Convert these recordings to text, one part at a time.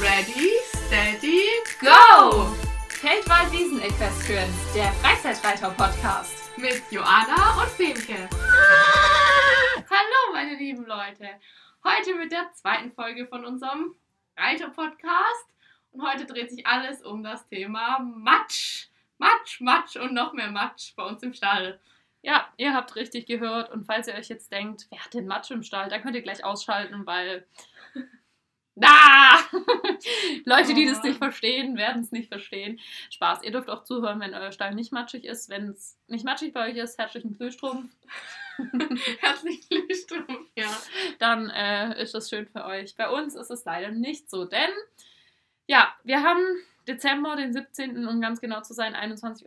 Ready, steady, Go! Feldwald Wiesen Equestrians, der Freizeitreiter-Podcast. mit Joanna und Femke. Hallo, meine lieben Leute. Heute mit der zweiten Folge von unserem Reiter-Podcast. Und heute dreht sich alles um das Thema Matsch. Matsch, Matsch und noch mehr Matsch bei uns im Stall. Ja, ihr habt richtig gehört und falls ihr euch jetzt denkt, wer hat denn Matsch im Stall, dann könnt ihr gleich ausschalten, weil... Da! Leute, die das Oh. nicht verstehen, werden es nicht verstehen. Spaß, ihr dürft auch zuhören, wenn euer Stall nicht matschig ist. Wenn es nicht matschig bei euch ist, herzlichen Glühstrumpf. Herzlichen Glückwunsch. Ja. dann äh, ist das schön für euch. Bei uns ist es leider nicht so, denn ja, wir haben Dezember, den 17. um ganz genau zu sein, 21.26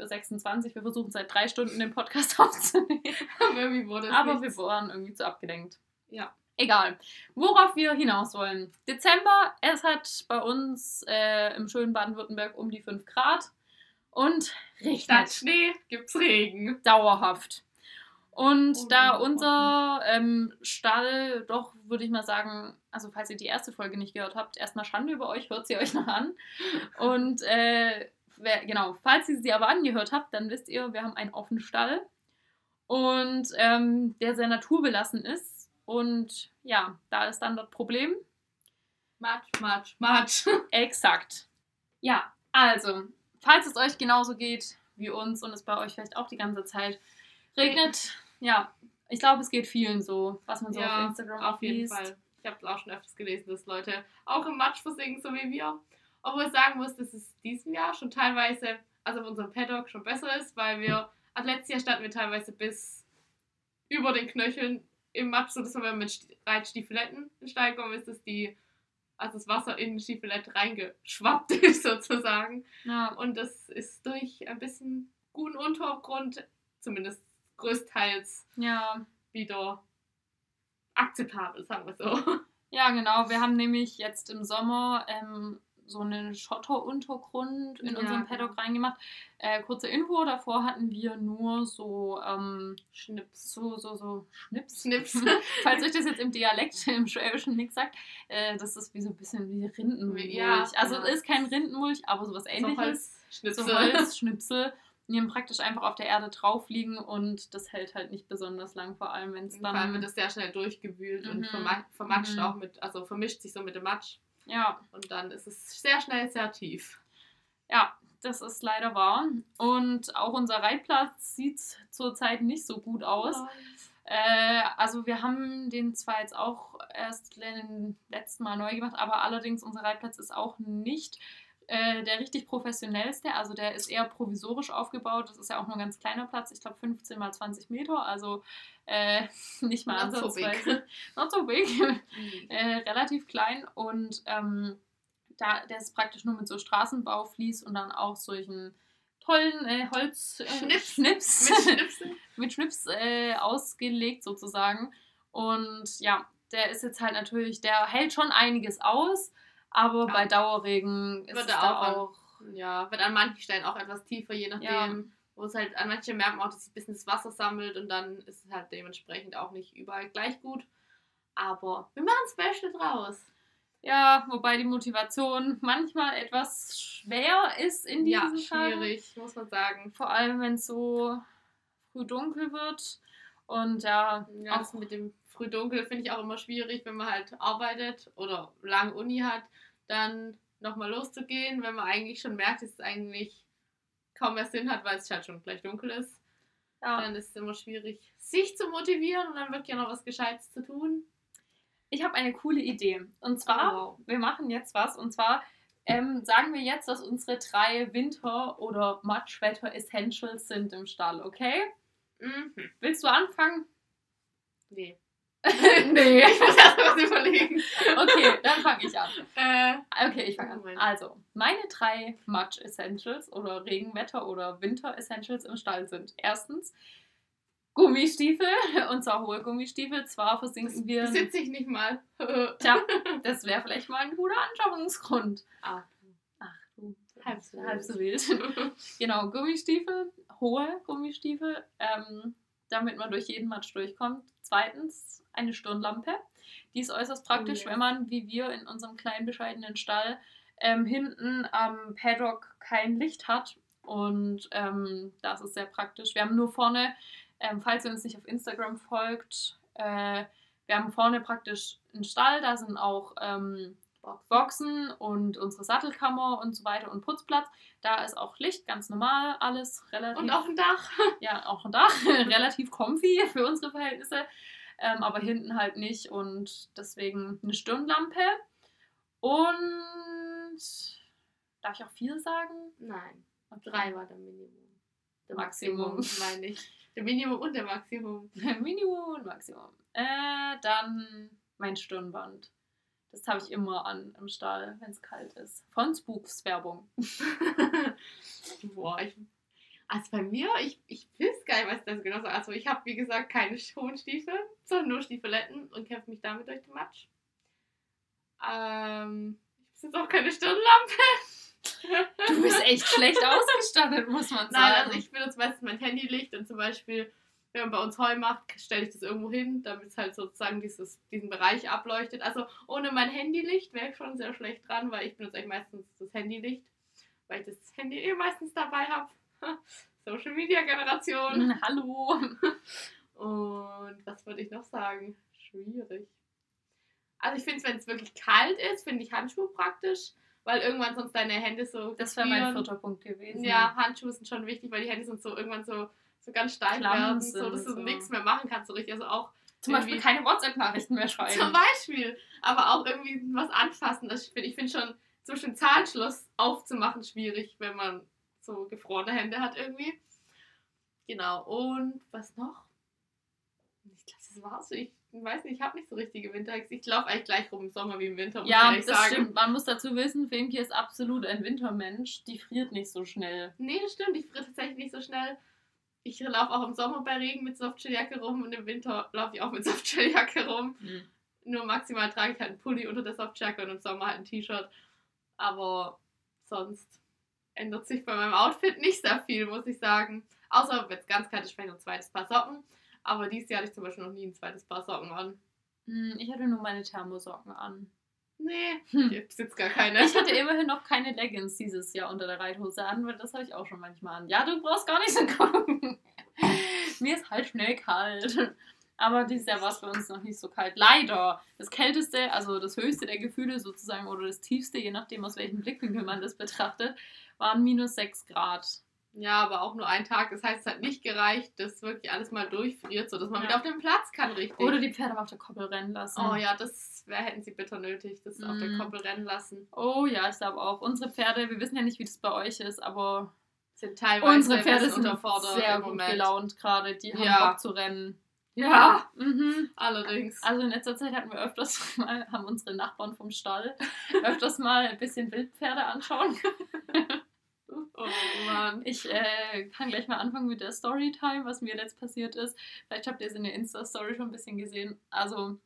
Uhr. Wir versuchen seit drei Stunden den Podcast aufzunehmen, Aber irgendwie wurde es aber nichts. wir waren irgendwie zu abgelenkt. Ja. Egal. Worauf wir hinaus wollen. Dezember, es hat bei uns äh, im schönen Baden-Württemberg um die 5 Grad und Statt regnet Schnee gibt's Regen. dauerhaft. Und Oh, da unser ähm, Stall doch, würde ich mal sagen, also falls ihr die erste Folge nicht gehört habt, erstmal Schande über euch, hört sie euch noch an. Und äh, wer, genau, falls ihr sie aber angehört habt, dann wisst ihr, wir haben einen offenen Stall und ähm, der sehr naturbelassen ist. Und ja, da ist dann das Problem. Matsch, Matsch, Matsch. Exakt. Ja, also, falls es euch genauso geht wie uns und es bei euch vielleicht auch die ganze Zeit regnet, ja, ich glaube, es geht vielen so, was man so Ja, auf Instagram Auf jeden liest. Fall. Ich habe auch schon öfters gelesen, dass Leute auch im Matsch versinken, so wie wir. Obwohl ich sagen muss, dass es diesem Jahr schon teilweise, also auf unserem Paddock schon besser ist, weil wir, also letztes Jahr standen wir teilweise bis über den Knöcheln im Matsch, so dass wenn wir mit Sti- Reitstiefeletten in den Stall kommen, ist, dass die, also das Wasser in den Stiefelett reingeschwappt ist sozusagen. Ja, Und das ist durch ein bisschen guten Untergrund, zumindest größtenteils, ja, wieder akzeptabel, sagen wir so. ja, genau. Wir haben nämlich jetzt im Sommer ähm, so einen Schotteruntergrund in Ja, unserem genau. Paddock reingemacht. Äh, kurze Info, davor hatten wir nur so, ähm, Schnips. so, so, so Schnips. Schnips. Falls euch das jetzt im Dialekt, im Schwäbischen nichts sagt, äh, das ist wie so ein bisschen wie Rindenmulch. Ja, also ja. es ist kein Rindenmulch, aber sowas So ähnliches. Holzschnipsel. So Holzschnipsel, die dann praktisch einfach auf der Erde drauf liegen und das hält halt nicht besonders lang, vor allem wenn es Vor allem dann... wird das sehr schnell durchgewühlt und Mhm. verma vermatscht Mhm. auch mit, also vermischt sich so mit dem Matsch. Ja, Und dann ist es sehr schnell sehr tief. ja, das ist leider wahr. Und auch unser Reitplatz sieht zurzeit nicht so gut aus. Äh, also wir haben den zwar jetzt auch erst letzten Mal neu gemacht, aber allerdings unser Reitplatz ist auch nicht äh, der richtig professionellste. Also der ist eher provisorisch aufgebaut. Das ist ja auch nur ein ganz kleiner Platz. Ich glaube 15 mal 20 Meter, also äh, nicht mal Not so big. ansatzweise. Not so big. äh, relativ klein und ähm, da, der ist praktisch nur mit so Straßenbauflies und dann auch solchen tollen äh, Holz äh, Schnips. Schnips Mit Schnipseln. mit Schnips äh, ausgelegt sozusagen. Und ja, der ist jetzt halt natürlich, der hält schon einiges aus, aber Ja. bei Dauerregen ist Wird es er da auch auch. Ja, wird an manchen Stellen auch etwas tiefer, je nachdem. Ja. Wo es halt an manchen merkt man auch, dass sich ein bisschen das Wasser sammelt und dann ist es halt dementsprechend auch nicht überall gleich gut. Aber wir machen Beste draus. Ja, wobei die Motivation manchmal etwas schwer ist in Ja, diesen Tagen. schwierig, muss man sagen. Vor allem, wenn es so früh dunkel wird. Und ja, Ja, das mit dem Frühdunkel finde ich auch immer schwierig, wenn man halt arbeitet oder lang Uni hat, dann nochmal loszugehen, wenn man eigentlich schon merkt, dass es eigentlich kaum mehr Sinn hat, weil es halt schon gleich dunkel ist. ja. Dann ist es immer schwierig, sich zu motivieren und dann wirklich noch was Gescheites zu tun. ich habe eine coole Idee. Und zwar, Oh, wow. wir machen jetzt was. Und zwar ähm, sagen wir jetzt, was unsere drei Winter- oder Matschwetter-Essentials sind im Stall, okay? Mhm. Willst du anfangen? Nee. nee. Ich muss erst mal was überlegen. Okay, dann fange ich an. Äh, Okay, ich fange an. Also, meine drei Matsch-Essentials oder Regenwetter- oder Winter-Essentials im Stall sind erstens Gummistiefel, und zwar hohe Gummistiefel. Zwar versinken wir. sitze ich nicht mal. Tja, das wäre vielleicht mal ein guter Anschaffungsgrund. ah, Ach du, halb so halb so wild. genau, Gummistiefel, hohe Gummistiefel, ähm, damit man durch jeden Matsch durchkommt. Zweitens eine Stirnlampe. Die ist äußerst praktisch, Oh ja. wenn man, wie wir in unserem kleinen bescheidenen Stall, ähm, hinten am Paddock kein Licht hat. Und ähm, das ist sehr praktisch. Wir haben nur vorne, ähm, falls ihr uns nicht auf Instagram folgt, äh, wir haben vorne praktisch einen Stall, da sind auch ähm, Boxen und unsere Sattelkammer und so weiter und Putzplatz. Da ist auch Licht, ganz normal, alles relativ. Und auch ein Dach. Ja, auch ein Dach, relativ comfy für unsere Verhältnisse, ähm, aber hinten halt nicht und deswegen eine Stirnlampe. Und darf ich auch viel sagen? Nein. Okay. Drei war der Minimum. Der Maximum, Maximum meine ich. Der Minimum und der Maximum. Minimum und Maximum. Äh, dann mein Stirnband. Das habe ich immer an im Stall, wenn es kalt ist. Von Spooks Werbung. Boah, ich, also bei mir, ich, ich weiß gar nicht, was das genau so Also ich habe, wie gesagt, keine hohen Stiefel, sondern nur Stiefeletten und kämpfe mich damit durch den Matsch. Ähm, ich besitze auch keine Stirnlampe. Du bist echt schlecht ausgestattet, muss man sagen. Nein, also ich benutze meistens mein Handylicht und zum Beispiel, wenn man bei uns Heu macht, stelle ich das irgendwo hin, damit es halt sozusagen dieses, diesen Bereich ableuchtet. Also ohne mein Handylicht wäre ich schon sehr schlecht dran, weil ich benutze eigentlich meistens das Handylicht, weil ich das Handy eh meistens dabei habe. Social Media Generation. Hallo. Und was würde ich noch sagen? Schwierig. Also ich finde es, wenn es wirklich kalt ist, finde ich Handschuhe praktisch weil irgendwann sonst deine Hände so. Das wäre mein vierter Punkt gewesen. Ja, Handschuhe sind schon wichtig, weil die Hände sind so irgendwann so, so ganz steif werden, so dass du so. nichts mehr machen kannst, so richtig. Also auch. Zum Beispiel keine WhatsApp-Nachrichten mehr schreiben. Zum Beispiel. Aber auch irgendwie was anfassen. Das, ich finde ich find schon zwischen Zahnschluss aufzumachen schwierig, wenn man so gefrorene Hände hat irgendwie. Genau. Und was noch? Ich glaube, das war's. Ich weiß nicht, ich habe nicht so richtige Winterhacks. Ich laufe eigentlich gleich rum im Sommer wie im Winter, muss ja, das sagen. stimmt. Man muss dazu wissen, Femke ist absolut ein Wintermensch. Die friert nicht so schnell. Nee, das stimmt. Die friert tatsächlich nicht so schnell. Ich laufe auch im Sommer bei Regen mit Softshell-Jacke rum und im Winter laufe ich auch mit Softshell-Jacke rum. Mhm. Nur maximal trage ich halt einen Pulli unter der Softjacke und im Sommer halt ein T-Shirt. Aber sonst ändert sich bei meinem Outfit nicht sehr viel, muss ich sagen. Außer wenn es ganz kalt ist, vielleicht noch ein zweites Paar Socken. Aber dieses Jahr hatte ich zum Beispiel noch nie ein zweites Paar Socken an. Hm, ich hatte nur meine Thermosocken an. Nee, hm. ich besitze gar keine. Ich hatte immerhin noch keine Leggings dieses Jahr unter der Reithose an, weil das habe ich auch schon manchmal an. Ja, du brauchst gar nicht so gucken. Mir ist halt schnell kalt. Aber dieses Jahr war es bei uns noch nicht so kalt. Leider. Das kälteste, also das höchste der Gefühle sozusagen, oder das tiefste, je nachdem aus welchem Blickwinkel man das betrachtet, waren minus 6 Grad. Ja, aber auch nur ein Tag. Das heißt, es hat nicht gereicht, dass wirklich alles mal durchfriert, sodass man ja. wieder auf den Platz kann, richtig. Oder die Pferde auf der Koppel rennen lassen. Oh ja, das wär, hätten sie bitter nötig, das mm. auf der mhm. Koppel rennen lassen. Oh ja, ich glaube auch. Unsere Pferde, wir wissen ja nicht, wie das bei euch ist, aber sind teilweise unsere Pferde sind sehr gut gelaunt gerade. Die haben ja. Bock zu rennen. Ja, mhm. allerdings. Also in letzter Zeit hatten wir öfters mal, haben unsere Nachbarn vom Stall öfters mal ein bisschen Wildpferde anschauen. Oh Mann. Ich äh, kann gleich mal anfangen mit der Storytime, was mir jetzt passiert ist. Vielleicht habt ihr es in der Insta-Story schon ein bisschen gesehen. Also,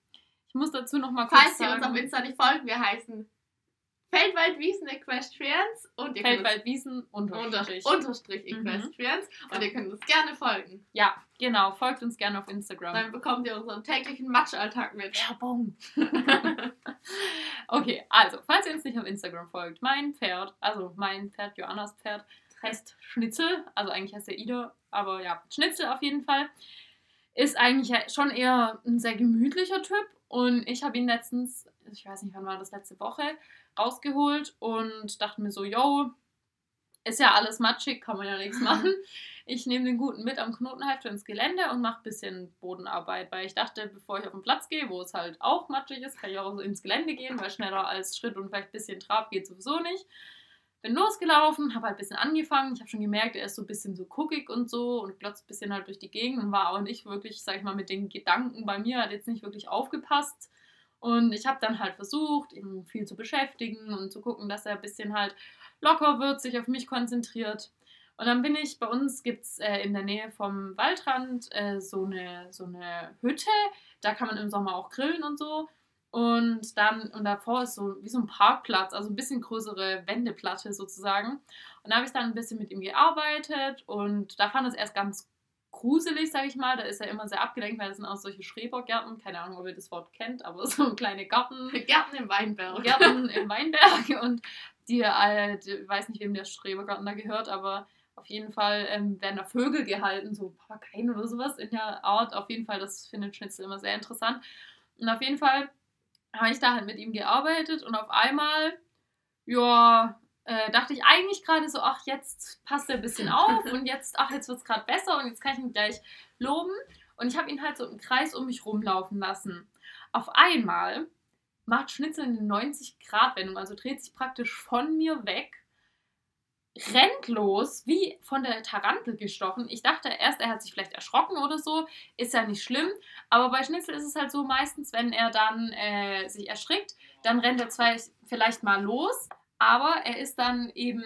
ich muss dazu noch mal kurz Falls sagen. Falls ihr uns auf Insta nicht folgt, wir heißen Feldwaldwiesen Equestrians und ihr Feldwaldwiesen unterstrich. unterstrich Equestrians mhm. und ihr könnt uns gerne folgen. Ja, genau. Folgt uns gerne auf Instagram. Dann bekommt ihr unseren täglichen Matschalltag mit. Werbung. okay, also, falls ihr uns nicht auf Instagram folgt, mein Pferd, also mein Pferd, Joannas Pferd, heißt Schnitzel. Also eigentlich heißt er Ida, aber ja, Schnitzel auf jeden Fall. Ist eigentlich schon eher ein sehr gemütlicher Typ und ich habe ihn letztens, ich weiß nicht, wann war das letzte Woche, rausgeholt und dachte mir so, yo, ist ja alles matschig, kann man ja nichts machen. Ich nehme den Guten mit am Knotenhalfter ins Gelände und mache ein bisschen Bodenarbeit, weil ich dachte, bevor ich auf den Platz gehe, wo es halt auch matschig ist, kann ich auch so ins Gelände gehen, weil schneller als Schritt und vielleicht ein bisschen Trab geht sowieso nicht. Bin losgelaufen, habe halt ein bisschen angefangen. Ich habe schon gemerkt, er ist so ein bisschen so guckig und so und glotzt ein bisschen halt durch die Gegend und war auch nicht wirklich, sag ich mal, mit den Gedanken bei mir, hat jetzt nicht wirklich aufgepasst und ich habe dann halt versucht, ihn viel zu beschäftigen und zu gucken, dass er ein bisschen halt locker wird, sich auf mich konzentriert. Und dann bin ich, bei uns gibt es äh, in der Nähe vom Waldrand äh, so, eine, so eine Hütte. Da kann man im Sommer auch grillen und so. Und dann, und davor ist so wie so ein Parkplatz, also ein bisschen größere Wendeplatte sozusagen. Und da habe ich dann ein bisschen mit ihm gearbeitet und da fand es erst ganz gruselig, sage ich mal. Da ist er immer sehr abgelenkt, weil das sind auch solche Schrebergärten. Keine Ahnung, ob ihr das Wort kennt, aber so kleine Garten. Gärten im Weinberg. Gärten im Weinberg. Und die, äh, die weiß nicht, wem der Schrebergarten da gehört, aber auf jeden Fall ähm, werden da Vögel gehalten, so Papageien oder sowas in der Art. Auf jeden Fall, das findet Schnitzel immer sehr interessant. Und auf jeden Fall habe ich da halt mit ihm gearbeitet und auf einmal, ja, äh, dachte ich eigentlich gerade so, ach, jetzt passt er ein bisschen auf und jetzt, ach, jetzt wird es gerade besser und jetzt kann ich ihn gleich loben. Und ich habe ihn halt so im Kreis um mich rumlaufen lassen. Auf einmal macht Schnitzel eine 90-Grad-Wendung, also dreht sich praktisch von mir weg, rennt los, wie von der Tarantel gestochen. Ich dachte erst, er hat sich vielleicht erschrocken oder so, ist ja nicht schlimm, aber bei Schnitzel ist es halt so meistens, wenn er dann äh, sich erschrickt, dann rennt er zwar vielleicht mal los, aber er ist dann eben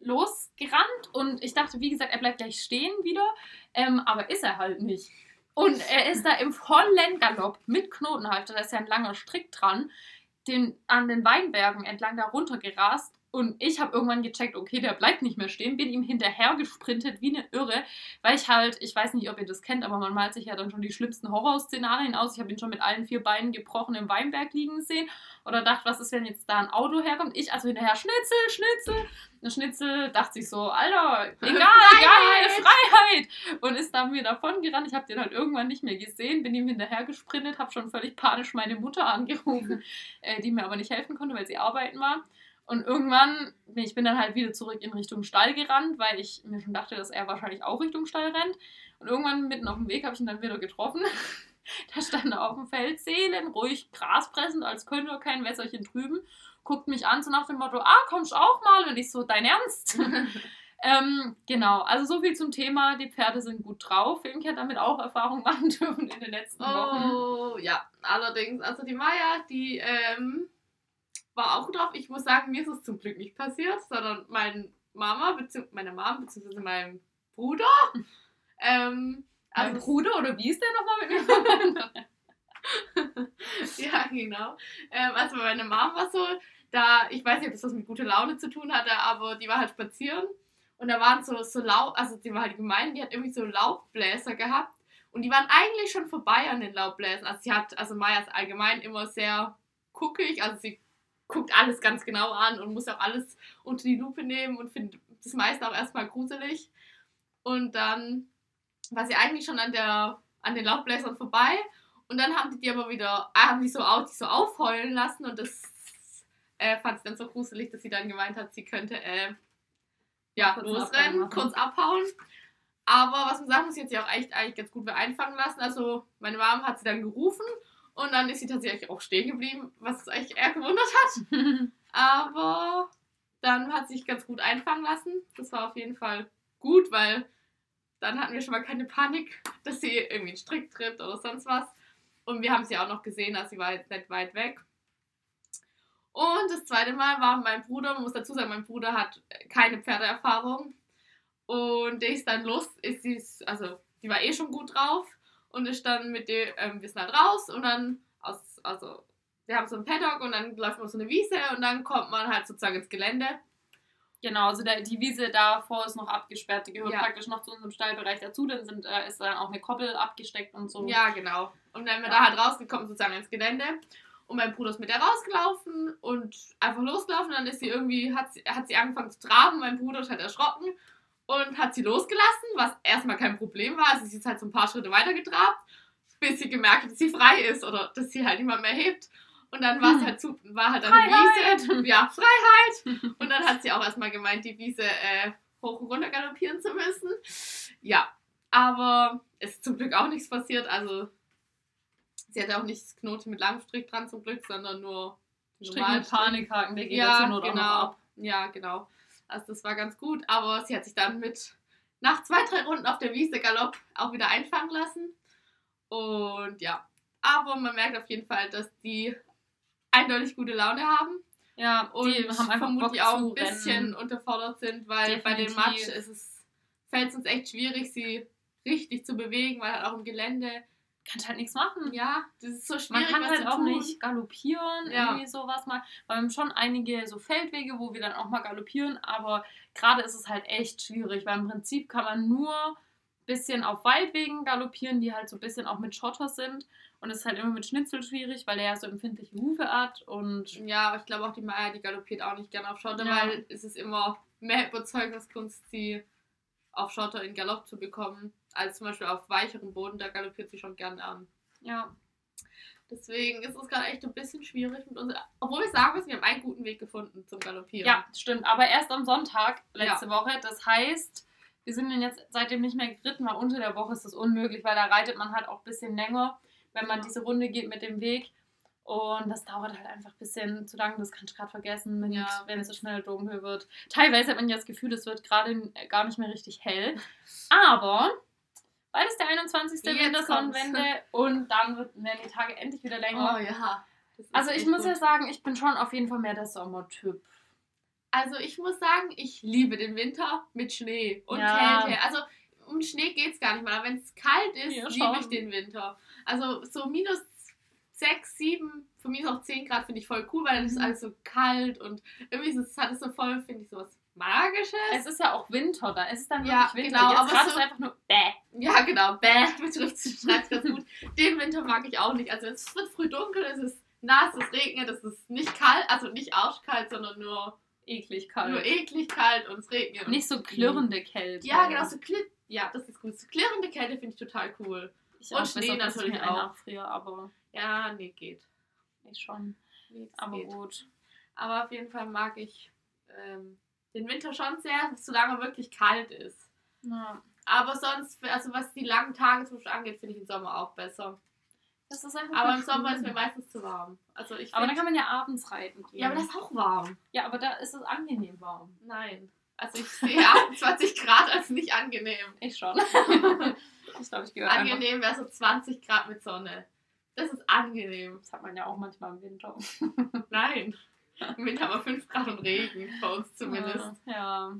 losgerannt und ich dachte, wie gesagt, er bleibt gleich stehen wieder, ähm, aber ist er halt nicht. Und er ist da im vollen Galopp mit Knotenhalfter, da ist ja ein langer Strick dran, den, an den Weinbergen entlang da runtergerast und ich habe irgendwann gecheckt, okay, der bleibt nicht mehr stehen, bin ihm hinterher gesprintet wie eine Irre, weil ich halt, ich weiß nicht, ob ihr das kennt, aber man malt sich ja dann schon die schlimmsten Horrorszenarien aus. Ich habe ihn schon mit allen vier Beinen gebrochen im Weinberg liegen sehen oder dachte, was ist, wenn jetzt da ein Auto herkommt? Ich also hinterher, Schnitzel, Schnitzel. Der Schnitzel dachte sich so, Alter, egal, geil, Freiheit. Und ist dann mir davon gerannt. Ich habe den halt irgendwann nicht mehr gesehen, bin ihm hinterher gesprintet, habe schon völlig panisch meine Mutter angerufen, äh, die mir aber nicht helfen konnte, weil sie arbeiten war. Und irgendwann, ich bin dann halt wieder zurück in Richtung Stall gerannt, weil ich mir schon dachte, dass er wahrscheinlich auch Richtung Stall rennt. Und irgendwann mitten auf dem Weg habe ich ihn dann wieder getroffen. da stand er auf dem Feld, ruhig Gras pressend, als könnte er kein Wässerchen trüben. Guckt mich an, so nach dem Motto, ah, kommst auch mal? Und ich so, dein Ernst? ähm, genau, also so viel zum Thema, die Pferde sind gut drauf. Filmke hat damit auch Erfahrung machen dürfen in den letzten Wochen. Oh, ja, allerdings, also die Maya, die, ähm, war auch drauf. Ich muss sagen, mir ist es zum Glück nicht passiert, sondern mein Mama, bezieh meine Mom, beziehungsweise mein Bruder. Ähm, also mein Bruder oder wie ist der nochmal mit mir ja, genau. Ähm, also meine Mom war so, da, ich weiß nicht, ob das was mit guter Laune zu tun hatte, aber die war halt spazieren und da waren so, so Laub, also die war halt gemein, die hat irgendwie so Laubbläser gehabt und die waren eigentlich schon vorbei an den Laubbläsern. Also sie hat, also Maya ist allgemein immer sehr guckig, also sie guckt alles ganz genau an und muss auch alles unter die Lupe nehmen und findet das meiste auch erstmal gruselig. Und dann war sie eigentlich schon an, der, an den Laubbläsern vorbei und dann haben die die aber wieder, äh, haben die so, die so aufheulen lassen und das äh, fand sie dann so gruselig, dass sie dann gemeint hat, sie könnte äh, ja, kurz losrennen, kurz abhauen. Aber was man sagen muss, sie hat sie auch echt eigentlich ganz gut einfangen lassen. Also meine Mom hat sie dann gerufen und dann ist sie tatsächlich auch stehen geblieben, was es eigentlich eher gewundert hat. Aber dann hat sie sich ganz gut einfangen lassen. Das war auf jeden Fall gut, weil dann hatten wir schon mal keine Panik, dass sie irgendwie einen Strick tritt oder sonst was. Und wir haben sie auch noch gesehen, also sie war jetzt nicht weit weg. Und das zweite Mal war mein Bruder, man muss dazu sagen, mein Bruder hat keine Pferdeerfahrung. Und der ist dann los, ist sie, also die war eh schon gut drauf und ist dann mit dem, ähm, wir sind halt raus und dann aus, also wir haben so einen Paddock und dann läuft man so eine Wiese und dann kommt man halt sozusagen ins Gelände. Genau, also der, die Wiese davor ist noch abgesperrt, die gehört ja. praktisch noch zu unserem Stallbereich dazu, dann sind, äh, ist dann auch eine Koppel abgesteckt und so. Ja, genau. Und dann sind wir ja. da halt rausgekommen, sozusagen ins Gelände. Und mein Bruder ist mit der rausgelaufen und einfach losgelaufen. Dann ist sie irgendwie, hat sie, hat sie angefangen zu traben. Mein Bruder ist halt erschrocken und hat sie losgelassen, was erstmal kein Problem war. Also sie ist halt so ein paar Schritte weiter getrabt, bis sie gemerkt hat, dass sie frei ist oder dass sie halt niemand mehr hebt. Und dann war es hm. halt zu, war halt eine Wiese. Ja, Freiheit. Und dann hat sie auch erstmal gemeint, die Wiese äh, hoch und runter galoppieren zu müssen. Ja, aber es ist zum Glück auch nichts passiert. Also sie hatte auch nicht das Knoten mit langem Strick dran zum Glück, sondern nur Strick mit Panikhaken, der geht ja, zur Not genau. auch noch ab. Ja, genau. Also das war ganz gut, aber sie hat sich dann mit nach zwei, drei Runden auf der Wiese Galopp auch wieder einfangen lassen. Und ja, aber man merkt auf jeden Fall, dass die eindeutig gute Laune haben. Ja, und die haben einfach vermutlich auch ein bisschen rennen. unterfordert sind, weil Definitiv. bei ist es, fällt es uns echt schwierig, sie richtig zu bewegen, weil halt auch im Gelände kannst halt nichts machen. Ja, das ist so schwierig. Man kann halt auch tun. nicht galoppieren, ja. irgendwie sowas mal. Wir haben schon einige so Feldwege, wo wir dann auch mal galoppieren, aber gerade ist es halt echt schwierig, weil im Prinzip kann man nur bisschen auf Waldwegen galoppieren, die halt so ein bisschen auch mit Schotter sind. Und es ist halt immer mit Schnitzel schwierig, weil er ja so empfindliche Hufe hat. Und Ja, ich glaube auch die Maya, die galoppiert auch nicht gerne auf Schotter, Ja. weil es ist immer mehr Überzeugungskunst, sie auf Schotter in Galopp zu bekommen, als zum Beispiel auf weicherem Boden, da galoppiert sie schon gerne an. ja, Deswegen ist es gerade echt ein bisschen schwierig mit uns. Obwohl wir sagen müssen, wir haben einen guten Weg gefunden zum Galoppieren. ja, stimmt. Aber erst am Sonntag letzte Woche. Das heißt, wir sind dann jetzt seitdem nicht mehr geritten, weil unter der Woche ist das unmöglich, weil da reitet man halt auch ein bisschen länger, wenn man Ja. diese Runde geht mit dem Weg. Und das dauert halt einfach ein bisschen zu lange, das kannst du gerade vergessen, mit, Ja. wenn es so schnell dunkel wird. Teilweise hat man ja das Gefühl, es wird gerade gar nicht mehr richtig hell. Aber bald ist der 21. Jetzt Wintersonnenwende und dann wird, werden die Tage endlich wieder länger. Oh ja. Ist Also ich muss gut. ja sagen, ich bin schon auf jeden Fall mehr der Sommertyp. Also ich muss sagen, ich liebe den Winter mit Schnee und Ja. Kälte. Also um Schnee geht es gar nicht mal. Aber wenn es kalt ist, Ja, liebe ich den Winter. Also so minus 6, 7, von mir ist auch 10 Grad finde ich voll cool, weil dann ist Mhm. alles so kalt und irgendwie ist es, hat es so voll, finde ich, sowas Magisches. Es ist ja auch Winter da. Es ist dann Ja, wirklich Winter. genau, Jetzt aber so- ist einfach nur bäh. Ja, genau. Bäh, betrifft schreibt ganz gut. Den Winter mag ich auch nicht. Also es wird früh dunkel, es ist nass, es regnet, es ist nicht kalt, also nicht arschkalt, sondern nur, Eklig kalt. nur eklig kalt und es regnet. Nicht so klirrende Kälte. Ja, genau, so kli ja, das ist gut. So klirrende Kälte finde ich total cool. Ich Und auch, Schnee natürlich auch. nachfriere, aber Ja, nee, geht. ich schon. Nee, Aber geht. gut. Aber auf jeden Fall mag ich ähm, den Winter schon sehr, solange er wirklich kalt ist. Ja. Aber sonst, also was die langen Tage zum Beispiel angeht, finde ich den Sommer auch besser. Das ist einfach Aber im Sommer ist schön. mir meistens zu warm. Also ich Aber dann kann man ja abends reiten gehen. Ja, aber das ist auch warm. ja, aber da ist es angenehm warm. Nein. Also ich sehe 28 Grad als nicht angenehm. Ich schon. ich glaube, ich gehöre. Angenehm wäre so 20 Grad mit Sonne. Das ist angenehm. Das hat man ja auch manchmal im Winter. Nein. Im Winter haben wir 5 Grad und Regen, bei uns zumindest. Ja.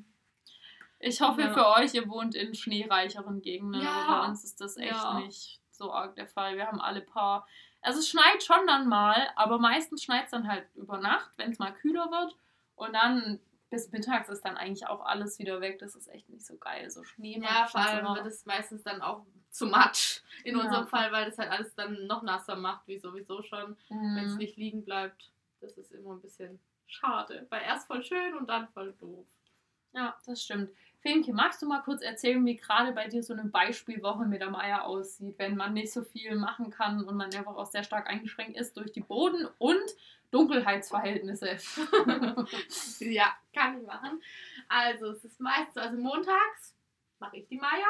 Ich hoffe Ja. für euch, ihr wohnt in schneereicheren Gegenden. Ja. Bei uns ist das echt Ja. nicht so arg der Fall. Wir haben alle paar. Also es schneit schon dann mal, aber meistens schneit es dann halt über Nacht, wenn es mal kühler wird. Und dann bis mittags ist dann eigentlich auch alles wieder weg. Das ist echt nicht so geil. So Schnee Ja, vor allem wird es meistens dann auch zu matsch in Ja. unserem Fall, weil das halt alles dann noch nasser macht, wie sowieso schon, wenn es Mhm. nicht liegen bleibt. Das ist immer ein bisschen schade, weil erst voll schön und dann voll doof. Ja, das stimmt. Femke, magst du mal kurz erzählen, wie gerade bei dir so eine Beispielwoche mit der Meier aussieht, wenn man nicht so viel machen kann und man einfach auch sehr stark eingeschränkt ist durch die Boden- und Dunkelheitsverhältnisse? Ja, kann ich machen. Also es ist meistens, also montags mache ich die Maya.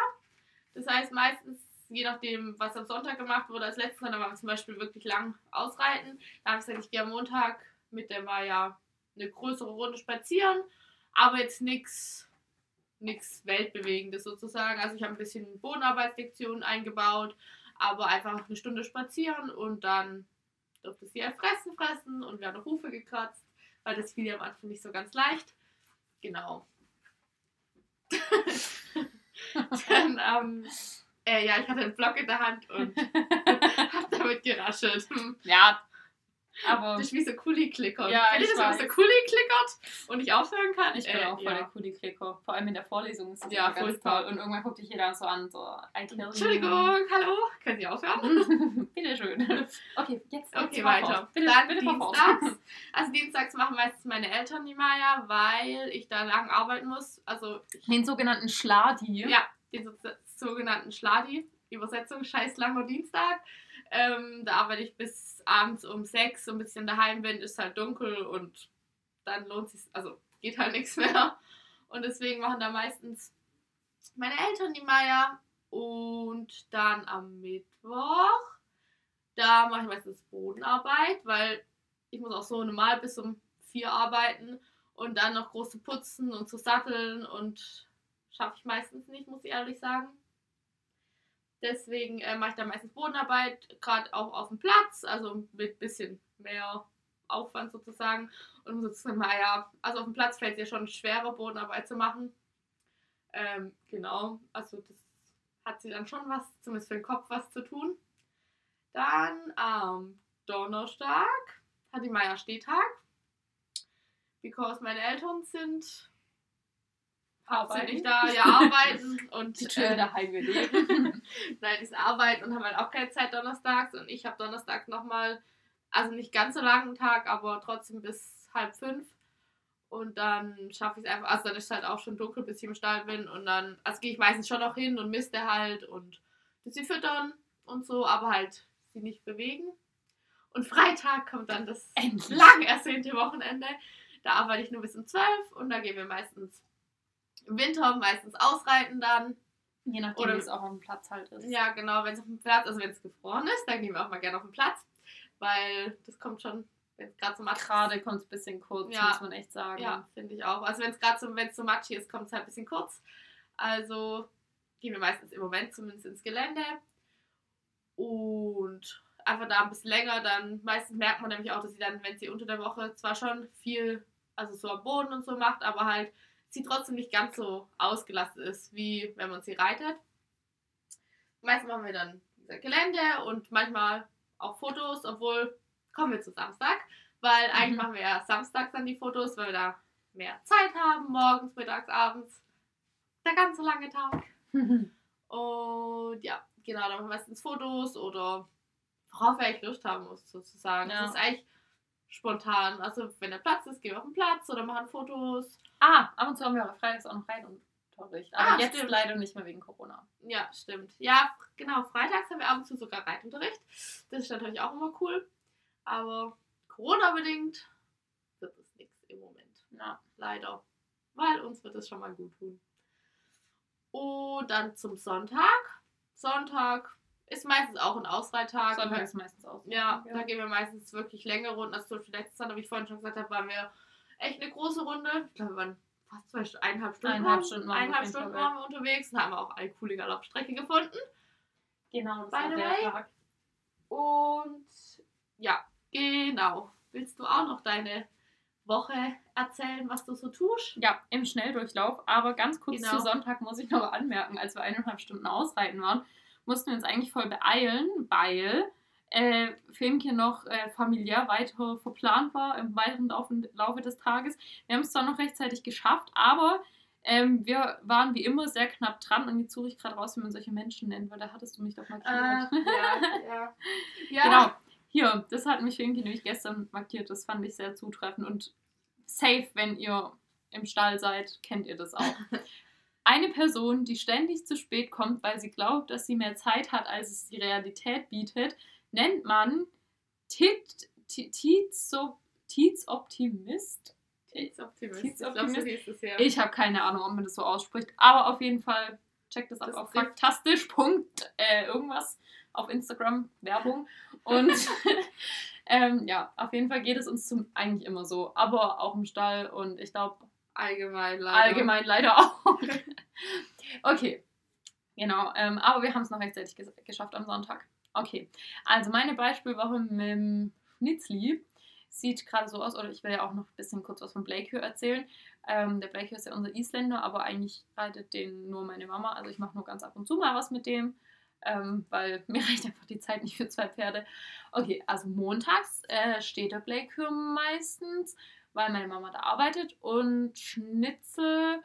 Das heißt meistens, je nachdem, was am Sonntag gemacht wurde, als letztes Mal, da wir zum Beispiel wirklich lang ausreiten. Da habe ich gesagt, ich gehe am Montag mit der Maya eine größere Runde spazieren, aber jetzt nichts nichts Weltbewegendes sozusagen. Also ich habe ein bisschen Bodenarbeitslektionen eingebaut, aber einfach eine Stunde spazieren und dann durfte sie halt fressen, fressen und wir haben Hufe gekratzt, weil das fiel ja am Anfang nicht so ganz leicht. Genau. dann, ähm, äh, ja, ich hatte einen Block in der Hand und hab damit geraschelt. ja, aber Das ist wie so Kuli-Klicker. Ja, Kennt ihr ich das, wenn so. Kuli klickert und nicht aufhören kann? ich bin Äh, auch voll ja. der Kuli-Klicker. Vor allem in der Vorlesung ist das Ja, ganz toll. Und irgendwann guckt dich jeder so an, so. Entschuldigung, hallo, können Sie aufhören? Bitte schön. Okay, jetzt, jetzt Okay, weiter. fort. Bitte, Dann bitte dienstags. Also dienstags machen meistens meine Eltern die Maya, weil ich da lang arbeiten muss. Also ich, Den sogenannten Schladi. ja, den so, sogenannten Schladi, Übersetzung, scheiß langer Dienstag. Ähm, da arbeite ich bis abends um sechs, so ein bisschen daheim bin, ist halt dunkel und dann lohnt sich, also geht halt nichts mehr. Und deswegen machen da meistens meine Eltern die Maya und dann am Mittwoch, da mache ich meistens Bodenarbeit, weil ich muss auch so normal bis um vier arbeiten und dann noch große putzen und zu satteln und schaffe ich meistens nicht, muss ich ehrlich sagen. Deswegen äh, mache ich da meistens Bodenarbeit, gerade auch auf dem Platz, also mit bisschen mehr Aufwand sozusagen. Und sozusagen, naja, also auf dem Platz fällt es ja schon schwerer, Bodenarbeit zu machen. Ähm, genau, also das hat sie dann schon was, zumindest für den Kopf was zu tun. Dann am Donnerstag hat die Maya Stehtag. Because meine Eltern sind Arbeiten. nicht da, ja, arbeiten und Die Tür äh, daheim wir leben. Nein, die sind arbeiten und haben halt auch keine Zeit donnerstags und ich habe donnerstags nochmal, also nicht ganz so langen Tag, aber trotzdem bis halb fünf. Und dann schaffe ich es einfach, also dann ist es halt auch schon dunkel, bis ich im Stall bin und dann, also gehe ich meistens schon noch hin und misste halt und sie füttern und so, aber halt sie nicht bewegen. Und Freitag kommt dann das Endlich. lang ersehnte Wochenende. Da arbeite ich nur bis um 12 und da gehen wir meistens im Winter meistens ausreiten dann. Je nachdem, Oder- wie es auch auf dem Platz halt ist. Ja, genau, wenn es auf dem Platz, also wenn es gefroren ist, dann gehen wir auch mal gerne auf den Platz, weil das kommt schon, wenn es gerade so matschig Gerade kommt es ein bisschen kurz, Ja. muss man echt sagen. Ja, finde ich auch. Also wenn es gerade so, wenn es so matschig ist, kommt es halt ein bisschen kurz. Also gehen wir meistens im Moment zumindest ins Gelände und einfach da ein bisschen länger. Dann meistens merkt man nämlich auch, dass sie dann, wenn sie unter der Woche zwar schon viel, also so am Boden und so macht, aber halt sie trotzdem nicht ganz so ausgelastet ist, wie wenn man sie reitet. Meistens machen wir dann Gelände und manchmal auch Fotos, obwohl kommen wir zu Samstag, weil eigentlich Mhm. machen wir ja samstags dann die Fotos, weil wir da mehr Zeit haben, morgens, mittags, abends. Der ganze lange Tag. Und ja, genau, dann machen wir meistens Fotos oder worauf wir eigentlich Lust haben, muss sozusagen. Ja. Das ist eigentlich spontan. Also wenn der Platz ist, gehen wir auf den Platz oder machen Fotos. Ah, ab und zu haben wir aber freitags auch noch Reitunterricht. Aber Ah, jetzt stimmt. leider nicht mehr wegen Corona. Ja, stimmt. Ja, genau, freitags haben wir ab und zu sogar Reitunterricht. Das ist natürlich auch immer cool. Aber Corona-bedingt wird es nichts im Moment. Ja. Leider. Weil uns wird es schon mal gut tun. Und dann zum Sonntag. Sonntag ist meistens auch ein Ausreittag. Sonntag ist meistens aus. Ja, da gehen wir meistens wirklich längere Runden. Also zum Beispiel letztes Jahr, wie ich vorhin schon gesagt habe, waren wir echt eine große Runde. Ich glaube, wir waren fast zwei, Stu- eineinhalb Stunden. Eineinhalb Stunden waren wir eineinhalb Stunden waren wir unterwegs und haben auch eine coole Galoppstrecke gefunden. Genau, das war der way. Tag. Und ja, genau. Willst du auch noch deine Woche erzählen, was du so tust? Ja, im Schnelldurchlauf. Aber ganz kurz Genau. zu Sonntag muss ich noch anmerken, als wir eineinhalb Stunden ausreiten waren, mussten wir uns eigentlich voll beeilen, weil äh, Filmchen noch äh, familiär weiter verplant war im weiteren Laufe, Laufe des Tages. Wir haben es zwar noch rechtzeitig geschafft, aber ähm, wir waren wie immer sehr knapp dran und jetzt suche ich gerade raus, wie man solche Menschen nennt, weil da hattest du mich doch markiert. ja, ja. ja. Genau. Hier, das hat mich Filmchen nämlich gestern markiert. Das fand ich sehr zutreffend. Und safe, wenn ihr im Stall seid, kennt ihr das auch. Eine Person, die ständig zu spät kommt, weil sie glaubt, dass sie mehr Zeit hat, als es die Realität bietet, nennt man Tiz-Optimist. Optimist. Tiz Ich habe keine Ahnung, ob man das so ausspricht, aber auf jeden Fall checkt das ab auf faktastisch. Punkt, äh, irgendwas auf Instagram, Werbung. Und ähm, ja, auf jeden Fall geht es uns zum, eigentlich immer so, aber auch im Stall und ich glaube allgemein leider. allgemein leider auch. okay, genau, ähm, aber wir haben es noch rechtzeitig ges geschafft am Sonntag. Okay, also meine Beispielwoche mit dem Schnitzli sieht gerade so aus, oder ich will ja auch noch ein bisschen kurz was von Blake hier erzählen. Ähm, der Blake ist ja unser Isländer, aber eigentlich reitet den nur meine Mama. Also ich mache nur ganz ab und zu mal was mit dem, ähm, weil mir reicht einfach die Zeit nicht für zwei Pferde. Okay, also montags äh, steht der Blake hier meistens, weil meine Mama da arbeitet und Schnitzel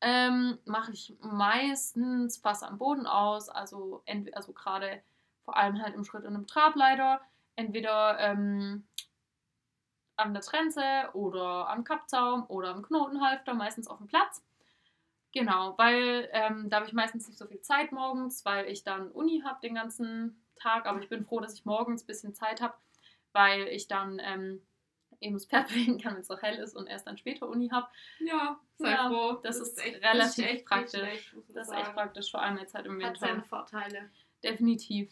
ähm, mache ich meistens fast am Boden aus, also, also gerade vor allem halt im Schritt und im Trab leider. Entweder ähm, an der Trense oder am Kappzaum oder am Knotenhalfter, meistens auf dem Platz. Genau, weil ähm, da habe ich meistens nicht so viel Zeit morgens, weil ich dann Uni habe den ganzen Tag. Aber ich bin froh, dass ich morgens ein bisschen Zeit habe, weil ich dann ähm, eben das Pferd bewegen kann, wenn es noch hell ist und erst dann später Uni habe. Ja, sei Ja, froh. das ist echt, relativ das ist praktisch. schlecht, Das ist echt praktisch, vor allem jetzt halt im Hat Winter. seine Vorteile. Definitiv.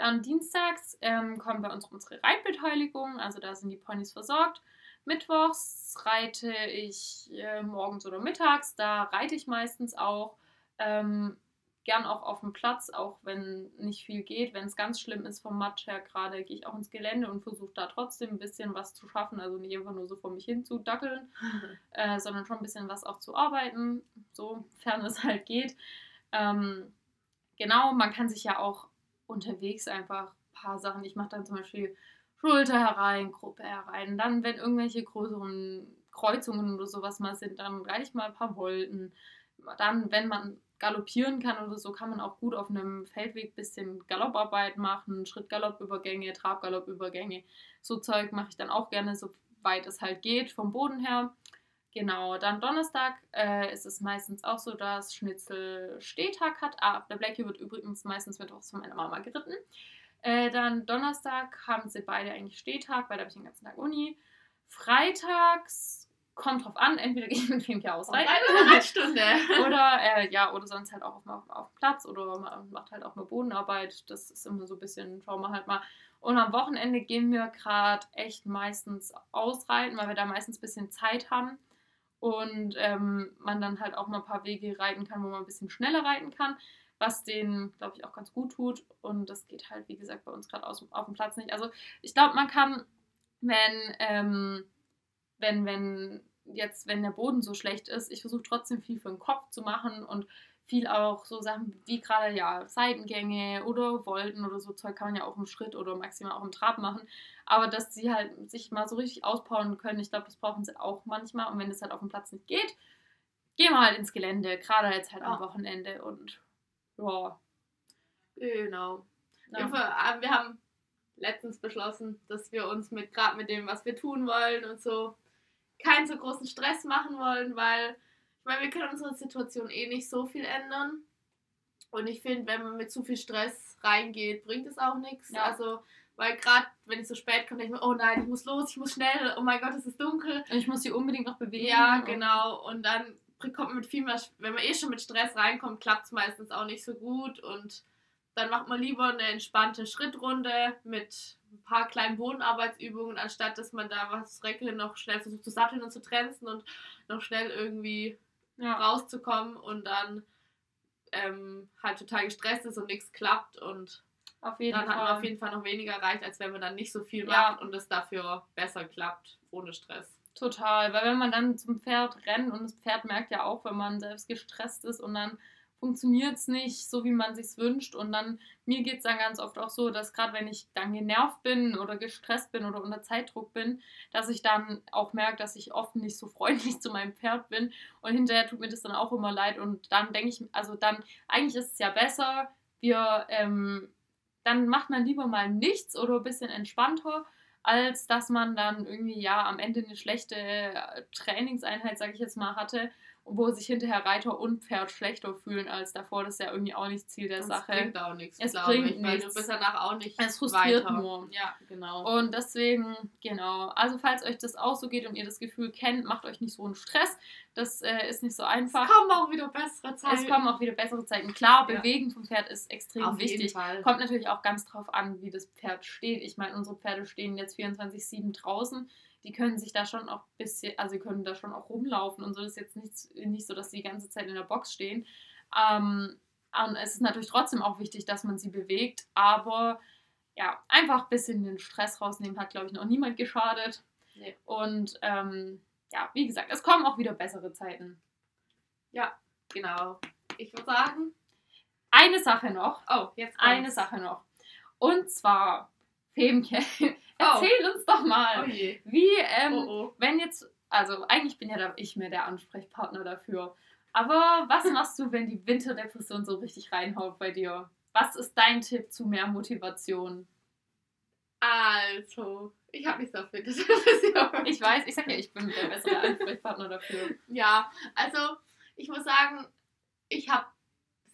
Dann dienstags ähm, kommen bei uns unsere Reitbeteiligung, also da sind die Ponys versorgt. Mittwochs reite ich äh, morgens oder mittags, da reite ich meistens auch. Ähm, gern auch auf dem Platz, auch wenn nicht viel geht. Wenn es ganz schlimm ist vom Matsch her gerade, gehe ich auch ins Gelände und versuche da trotzdem ein bisschen was zu schaffen. Also nicht einfach nur so vor mich hin zu dackeln, äh, sondern schon ein bisschen was auch zu arbeiten, sofern es halt geht. Ähm, genau, man kann sich ja auch unterwegs einfach ein paar Sachen, ich mache dann zum Beispiel Schulter herein, Gruppe herein, dann wenn irgendwelche größeren Kreuzungen oder sowas mal sind, dann reite ich mal ein paar Volten. dann, wenn man galoppieren kann oder so, kann man auch gut auf einem Feldweg ein bisschen Galopparbeit machen, Schrittgaloppübergänge, Trabgaloppübergänge. So Zeug mache ich dann auch gerne, soweit es halt geht, vom Boden her. Genau, dann Donnerstag äh, ist es meistens auch so, dass Schnitzel Stehtag hat. Ah, der Blackie wird übrigens meistens mittwochs von meiner Mama geritten. Äh, dann Donnerstag haben sie beide eigentlich Stehtag, weil da habe ich den ganzen Tag Uni. Freitags kommt drauf an, entweder gehe ich mit Femke ausreiten. Eine Reitstunde. oder, äh, ja, oder sonst halt auch auf, auf, Platz oder man macht halt auch nur Bodenarbeit. Das ist immer so ein bisschen, schauen wir halt mal. Und am Wochenende gehen wir gerade echt meistens ausreiten, weil wir da meistens ein bisschen Zeit haben und ähm, man dann halt auch mal ein paar Wege reiten kann, wo man ein bisschen schneller reiten kann, was denen, glaube ich, auch ganz gut tut. Und das geht halt, wie gesagt, bei uns gerade auf dem Platz nicht. Also ich glaube, man kann, wenn, ähm, wenn, wenn jetzt, wenn der Boden so schlecht ist, ich versuche trotzdem viel für den Kopf zu machen und viel auch so Sachen wie gerade ja Seitengänge oder Wolten oder so Zeug kann man ja auch im Schritt oder maximal auch im Trab machen. Aber dass sie halt sich mal so richtig auspowern können, ich glaube, das brauchen sie auch manchmal. Und wenn es halt auf dem Platz nicht geht, gehen wir halt ins Gelände, gerade jetzt halt ja. am Wochenende und ja. Genau. Ja. Äh, wir haben letztens beschlossen, dass wir uns mit gerade mit dem, was wir tun wollen und so, keinen so großen Stress machen wollen, weil ich meine, wir können unsere Situation eh nicht so viel ändern. Und ich finde, wenn man mit zu viel Stress reingeht, bringt es auch nichts. Ja. Also, weil gerade wenn ich so spät komme, denke ich mir, oh nein, ich muss los, ich muss schnell, oh mein Gott, es ist dunkel. Und ich muss sie unbedingt noch bewegen. Ja, genau. Und dann kommt man mit viel mehr, wenn man eh schon mit Stress reinkommt, klappt es meistens auch nicht so gut. Und dann macht man lieber eine entspannte Schrittrunde mit ein paar kleinen Bodenarbeitsübungen, anstatt dass man da was Recke noch schnell versucht zu satteln und zu trenzen und noch schnell irgendwie ja. rauszukommen und dann ähm, halt total gestresst ist und nichts klappt und dann Fall. hat man auf jeden Fall noch weniger erreicht, als wenn man dann nicht so viel ja. macht und es dafür besser klappt, ohne Stress. Total, weil wenn man dann zum Pferd rennt und das Pferd merkt ja auch, wenn man selbst gestresst ist und dann funktioniert es nicht so, wie man sich wünscht. Und dann, mir geht es dann ganz oft auch so, dass gerade wenn ich dann genervt bin oder gestresst bin oder unter Zeitdruck bin, dass ich dann auch merke, dass ich oft nicht so freundlich zu meinem Pferd bin. Und hinterher tut mir das dann auch immer leid. Und dann denke ich, also dann, eigentlich ist es ja besser, wir, ähm, dann macht man lieber mal nichts oder ein bisschen entspannter als dass man dann irgendwie ja am Ende eine schlechte Trainingseinheit, sage ich jetzt mal, hatte wo sich hinterher Reiter und Pferd schlechter fühlen als davor. Das ist ja irgendwie auch nicht Ziel der das Sache. Es bringt auch nichts, es bringt ich, nichts. du bist danach auch nicht Es frustriert weiter. nur. Ja, genau. Und deswegen, genau. Also falls euch das auch so geht und ihr das Gefühl kennt, macht euch nicht so einen Stress. Das äh, ist nicht so einfach. Es kommen auch wieder bessere Zeiten. Es kommen auch wieder bessere Zeiten. Klar, ja. Bewegen vom Pferd ist extrem Auf wichtig. Kommt natürlich auch ganz drauf an, wie das Pferd steht. Ich meine, unsere Pferde stehen jetzt 24-7 draußen die können sich da schon auch ein bisschen, also sie können da schon auch rumlaufen und so. Das ist jetzt nicht, nicht so, dass sie die ganze Zeit in der Box stehen. Ähm, und es ist natürlich trotzdem auch wichtig, dass man sie bewegt, aber ja, einfach ein bisschen den Stress rausnehmen hat, glaube ich, noch niemand geschadet. Nee. Und ähm, ja, wie gesagt, es kommen auch wieder bessere Zeiten. Ja, genau. Ich würde sagen. Eine Sache noch. Oh, jetzt kommt's. Eine Sache noch. Und zwar, Femke, Erzähl oh. uns doch mal, oh wie, ähm, oh, oh. wenn jetzt, also eigentlich bin ja da ich mehr der Ansprechpartner dafür. Aber was machst du, wenn die Winterdepression so richtig reinhaut bei dir? Was ist dein Tipp zu mehr Motivation? Also, ich habe nicht so viel Winterdepression. Ich weiß, ich sag ja, ich bin der bessere Ansprechpartner dafür. Ja, also ich muss sagen, ich habe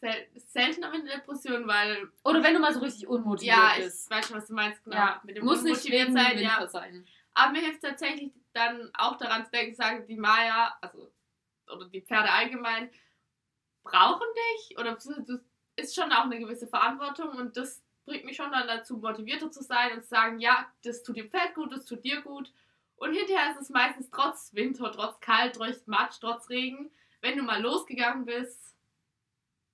sel seltener mit Depression, weil. Oder wenn du mal so richtig unmotiviert ja, bist. Ja, ich weiß schon, was du meinst, genau. Ja, mit dem muss nicht wegen sein, ja. sein. Aber mir hilft tatsächlich dann auch daran zu denken, sagen die Maya, also oder die Pferde allgemein, brauchen dich oder du ist schon auch eine gewisse Verantwortung und das bringt mich schon dann dazu, motivierter zu sein und zu sagen, ja, das tut dem Pferd gut, das tut dir gut. Und hinterher ist es meistens trotz Winter, trotz Kalt, trotz Matsch, trotz Regen, wenn du mal losgegangen bist,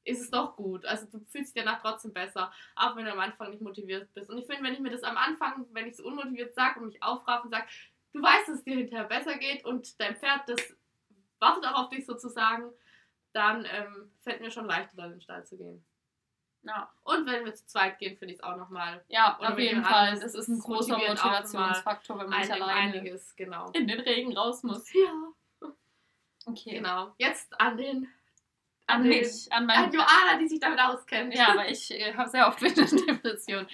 ist es doch gut. Also du fühlst dich danach trotzdem besser, auch wenn du am Anfang nicht motiviert bist. Und ich finde, wenn ich mir das am Anfang, wenn ich es unmotiviert sage und mich aufraffe und sage, du weißt, dass es dir hinterher besser geht und dein Pferd, das wartet auch auf dich sozusagen, dann ähm, fällt mir schon leichter, dann in den Stall zu gehen. Ja. Und wenn wir zu zweit gehen, finde ich es auch nochmal. Ja, auf jeden Fall. Das ist ein großer Motivationsfaktor, wenn man nicht alleine einiges, genau. in den Regen raus muss. Ja. Okay. Genau. Jetzt an den An Den- mich, an mein An Joana, die sich damit auskennt. Ja, aber ich äh, habe sehr oft Winterdepression.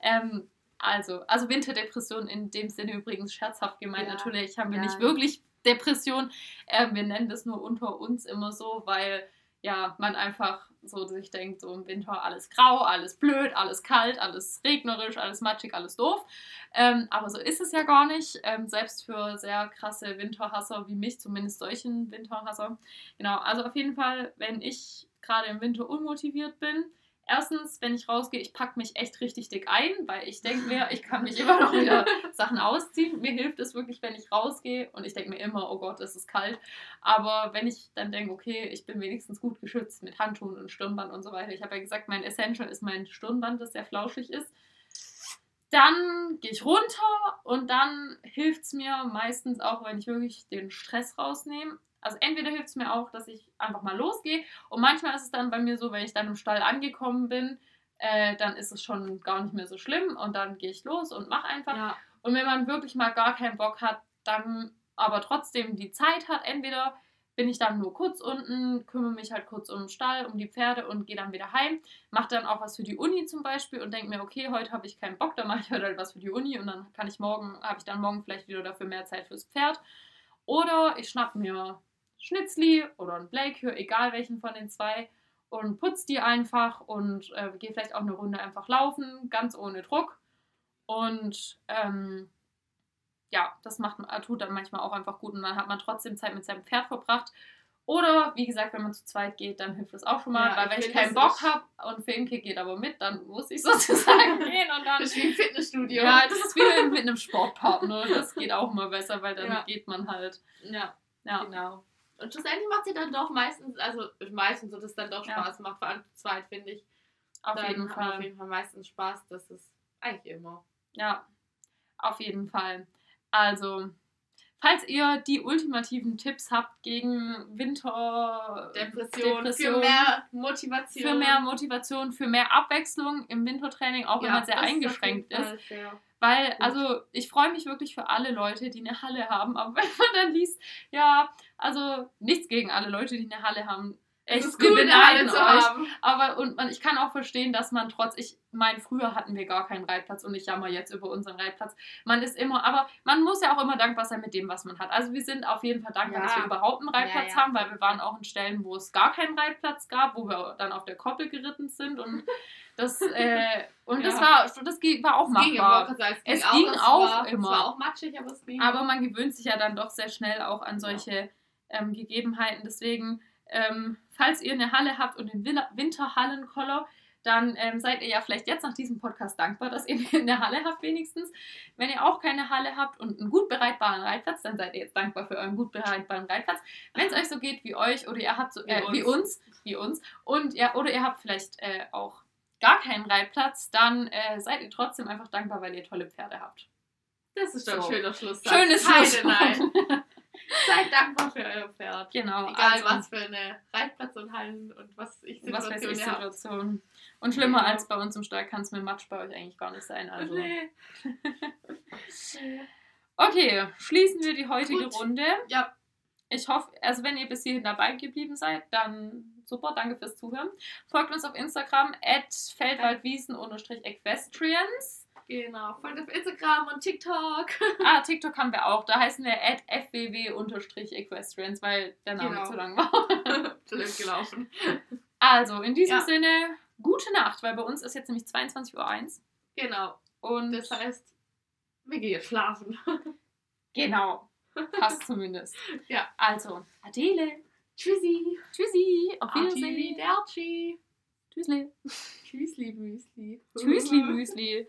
Ähm, also, also Winterdepression in dem Sinne übrigens scherzhaft gemeint. Ja. Natürlich haben wir Ja. nicht wirklich Depression. Ähm, wir nennen das nur unter uns immer so, weil ja man einfach so sich denkt, so im Winter alles grau, alles blöd, alles kalt, alles regnerisch, alles matschig, alles doof. Ähm, aber so ist es ja gar nicht. Ähm, selbst für sehr krasse Winterhasser wie mich, zumindest solchen Winterhasser. Genau, also auf jeden Fall, wenn ich gerade im Winter unmotiviert bin, erstens, wenn ich rausgehe, ich packe mich echt richtig dick ein, weil ich denke mir, ich kann mich immer noch wieder Sachen ausziehen. Mir hilft es wirklich, wenn ich rausgehe und ich denke mir immer, oh Gott, es ist kalt. Aber wenn ich dann denke, okay, ich bin wenigstens gut geschützt mit Handschuhen und Stirnband und so weiter. Ich habe ja gesagt, mein Essential ist mein Stirnband, das sehr flauschig ist. Dann gehe ich runter und dann hilft es mir meistens auch, wenn ich wirklich den Stress rausnehme. Also entweder hilft es mir auch, dass ich einfach mal losgehe und manchmal ist es dann bei mir so, wenn ich dann im Stall angekommen bin, äh, dann ist es schon gar nicht mehr so schlimm und dann gehe ich los und mache einfach. Ja. Und wenn man wirklich mal gar keinen Bock hat, dann aber trotzdem die Zeit hat, entweder bin ich dann nur kurz unten, kümmere mich halt kurz um den Stall, um die Pferde und gehe dann wieder heim, mache dann auch was für die Uni zum Beispiel und denke mir, okay, heute habe ich keinen Bock, dann mache ich heute halt was für die Uni und dann kann ich morgen, habe ich dann morgen vielleicht wieder dafür mehr Zeit fürs Pferd. Oder ich schnapp mir Schnitzli oder ein Blake, egal welchen von den zwei, und putze die einfach und äh, gehe vielleicht auch eine Runde einfach laufen, ganz ohne Druck. Und ähm, ja, das macht, tut dann manchmal auch einfach gut und dann hat man trotzdem Zeit mit seinem Pferd verbracht. Oder wie gesagt, wenn man zu zweit geht, dann hilft das auch schon mal, Ja, weil wenn ich keinen Bock habe und Finke geht aber mit, dann muss ich sozusagen gehen und dann. Das ist wie ein Fitnessstudio. Ja, das ist wie mit einem Sportpartner. Das geht auch immer besser, weil dann Ja. geht man halt. ja. Ja. Genau. Und schlussendlich macht sie dann doch meistens, also meistens so, dass es dann doch Ja. Spaß macht, vor allem zu zweit, finde ich. Auf dann jeden Fall. auf jeden Fall meistens Spaß, das ist eigentlich immer. Ja, auf jeden Fall. Also, falls ihr die ultimativen Tipps habt gegen Winter Depression, Depression, für mehr Motivation. für mehr Motivation, für mehr Abwechslung im Wintertraining, auch wenn Ja, man sehr eingeschränkt ist. Weil, Gut. also, ich freue mich wirklich für alle Leute, die eine Halle haben. Aber wenn man dann liest, ja, also nichts gegen alle Leute, die eine Halle haben. Es Echt, ist wir gut, eine Halle zu euch. haben. Aber und man, ich kann auch verstehen, dass man trotz, ich meine, früher hatten wir gar keinen Reitplatz und ich jammer jetzt über unseren Reitplatz. Man ist immer, aber man muss ja auch immer dankbar sein mit dem, was man hat. Also wir sind auf jeden Fall dankbar, Ja. dass wir überhaupt einen Reitplatz Ja, ja. haben, weil wir waren auch in Stellen, wo es gar keinen Reitplatz gab, wo wir dann auf der Koppel geritten sind und das, äh, und das war, das ging- war auch Es ging, machbar. aber es ging, Es auch, ging es auch war, immer. Es war auch matschig, aber es ging. Aber man gewöhnt sich ja dann doch sehr schnell auch an solche ähm, Gegebenheiten. Deswegen, ähm, falls ihr eine Halle habt und den Win- Winterhallenkoller, dann ähm, seid ihr ja vielleicht jetzt nach diesem Podcast dankbar, dass ihr eine Halle habt wenigstens. Wenn ihr auch keine Halle habt und einen gut bereitbaren Reitplatz, dann seid ihr jetzt dankbar für euren gut bereitbaren Reitplatz. Wenn es euch so geht wie euch oder ihr habt so, äh, Wie wie uns. uns, wie uns und ja, oder ihr habt vielleicht äh, auch gar keinen Reitplatz, dann äh, seid ihr trotzdem einfach dankbar, weil ihr tolle Pferde habt. das ist doch ein So. schöner Schluss. Schönes Nein. Schlusswort. Seid dankbar für euer Pferd. Genau. Egal also- was für eine Reitplatz und Hallen und was ich was weiß ich. Situation. Und schlimmer Ja. als bei uns im Stall kann es mit Matsch bei euch eigentlich gar nicht sein. Also. Nee. Okay, schließen wir die heutige Gut. Runde. Ja, Ich hoffe, also wenn ihr bis hierhin dabei geblieben seid, dann super, danke fürs Zuhören. Folgt uns auf Instagram at feldwaldwiesen-equestrians. Genau. Folgt auf Instagram und TikTok. Ah, TikTok haben wir auch. Da heißen wir at fww-equestrians, weil der Name Genau. zu lang war. Blöd gelaufen. Also, in diesem Ja. Sinne, gute Nacht, weil bei uns ist jetzt nämlich 22.01 Uhr. Genau. Und Das heißt, wir gehen jetzt schlafen. Genau. Passt zumindest. Ja. Also, Adele. Tschüssi. Tschüssi. Auf Wiedersehen. Arrivederci. Tschüssli. Tschüssli, Müsli. Tschüssli, Müsli.